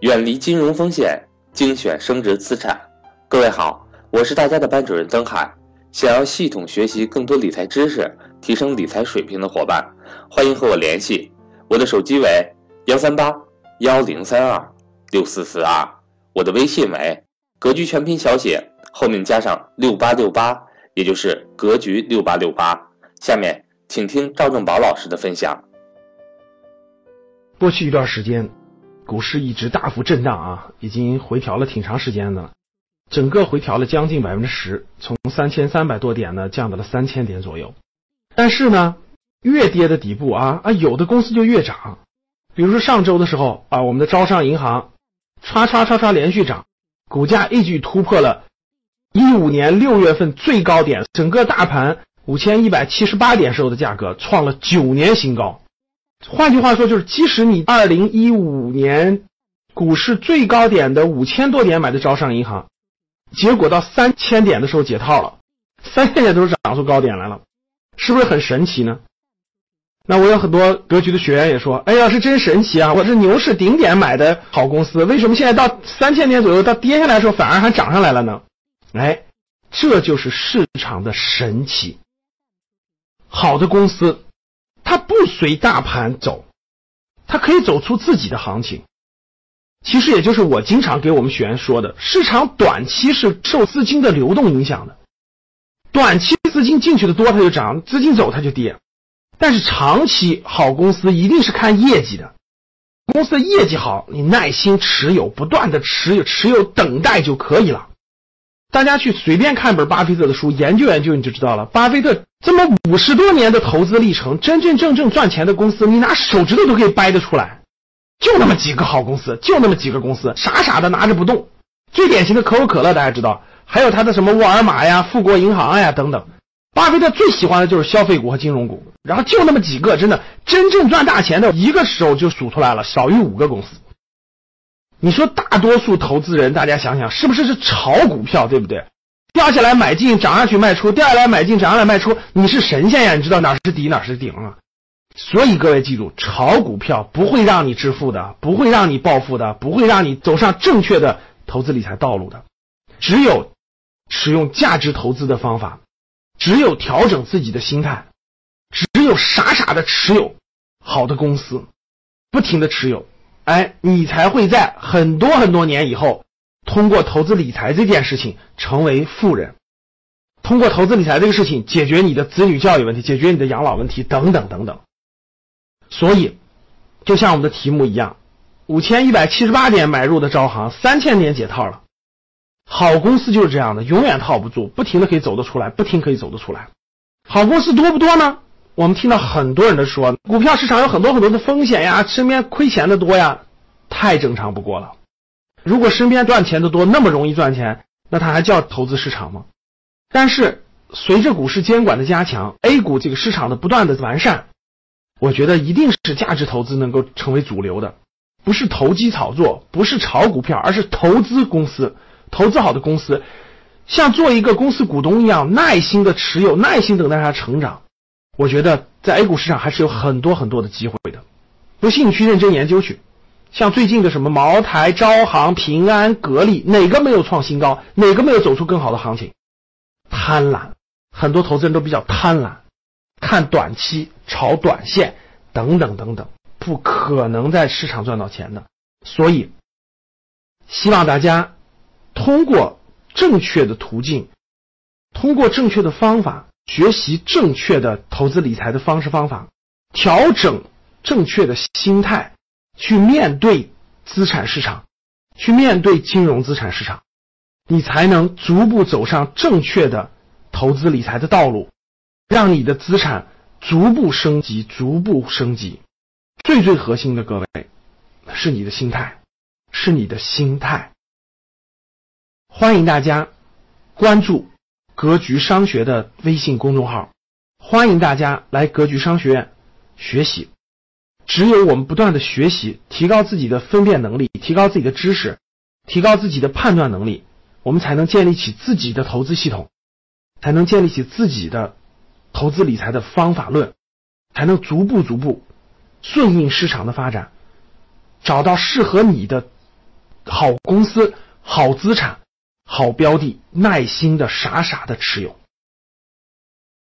远离金融风险，精选升值资产。各位好，我是大家的班主任曾海。想要系统学习更多理财知识，提升理财水平的伙伴，欢迎和我联系。我的手机为幺三八幺零三二六四四二，我的微信为格局全拼小写后面加上六八六八，也就是格局六八六八。下面请听赵正宝老师的分享。过去一段时间，股市一直大幅震荡啊，已经回调了挺长时间的了，整个回调了将近百分之十，从三千三百多点呢降到了三千点左右。但是呢，越跌的底部啊啊，有的公司就越涨。比如说上周的时候啊，我们的招商银行唰唰唰唰连续涨，股价一举突破了一五年六月份最高点，整个大盘五千一百七十八点时候的价格创了九年新高。换句话说，就是即使你二零一五年股市最高点的五千多点买的招商银行，结果到三千点的时候解套了，三千点都是涨出高点来了，是不是很神奇呢？那我有很多格局的学员也说：“哎呀，是真神奇啊！我是牛市顶点买的好公司，为什么现在到三千点左右，到跌下来的时候反而还涨上来了呢？”哎，这就是市场的神奇。好的公司。它不随大盘走，它可以走出自己的行情。其实也就是我经常给我们学员说的，市场短期是受资金的流动影响的，短期资金进去的多它就涨，资金走它就跌。但是长期好公司一定是看业绩的，公司的业绩好，你耐心持有，不断的持有，持有等待就可以了。大家去随便看本巴菲特的书，研究研究你就知道了。巴菲特这么五十多年的投资历程，真真正正赚钱的公司，你拿手指头都可以掰得出来，就那么几个好公司，就那么几个公司，傻傻的拿着不动。最典型的可口可乐，大家知道，还有他的什么沃尔玛呀、富国银行呀等等。巴菲特最喜欢的就是消费股和金融股，然后就那么几个，真的真正赚大钱的，一个手就数出来了，少于五个公司。你说大多数投资人，大家想想是不是是炒股票，对不对？掉下来买进，涨上去卖出，掉下来买进，涨上来卖出，你是神仙呀？你知道哪是底，哪是顶啊？所以各位记住，炒股票不会让你致富的，不会让你暴富的，不会让你走上正确的投资理财道路的。只有使用价值投资的方法，只有调整自己的心态，只有傻傻的持有好的公司，不停的持有。哎，你才会在很多很多年以后，通过投资理财这件事情成为富人，通过投资理财这个事情解决你的子女教育问题，解决你的养老问题等等等等。所以，就像我们的题目一样，五千一百七十八点买入的招行，三千点解套了。好公司就是这样的，永远套不住，不停的可以走得出来，不停可以走得出来。好公司多不多呢？我们听到很多人都说，股票市场有很多很多的风险呀，身边亏钱的多呀，太正常不过了。如果身边赚钱的多，那么容易赚钱，那它还叫投资市场吗？但是随着股市监管的加强，A 股这个市场的不断的完善，我觉得一定是价值投资能够成为主流的，不是投机炒作，不是炒股票，而是投资公司，投资好的公司，像做一个公司股东一样，耐心的持有，耐心等待它成长。我觉得在 A 股市场还是有很多很多的机会的，不信你去认真研究去。像最近的什么茅台、招行、平安、格力，哪个没有创新高？哪个没有走出更好的行情？贪婪，很多投资人都比较贪婪，看短期、炒短线等等等等，不可能在市场赚到钱的。所以，希望大家通过正确的途径，通过正确的方法。学习正确的投资理财的方式方法，调整正确的心态，去面对资产市场，去面对金融资产市场，你才能逐步走上正确的投资理财的道路，让你的资产逐步升级，逐步升级。最最核心的，各位，是你的心态，是你的心态。欢迎大家关注。格局商学的微信公众号，欢迎大家来格局商学院学习。只有我们不断的学习，提高自己的分辨能力，提高自己的知识，提高自己的判断能力，我们才能建立起自己的投资系统，才能建立起自己的投资理财的方法论，才能逐步逐步顺应市场的发展，找到适合你的好公司、好资产、好标的，耐心的、傻傻的持有。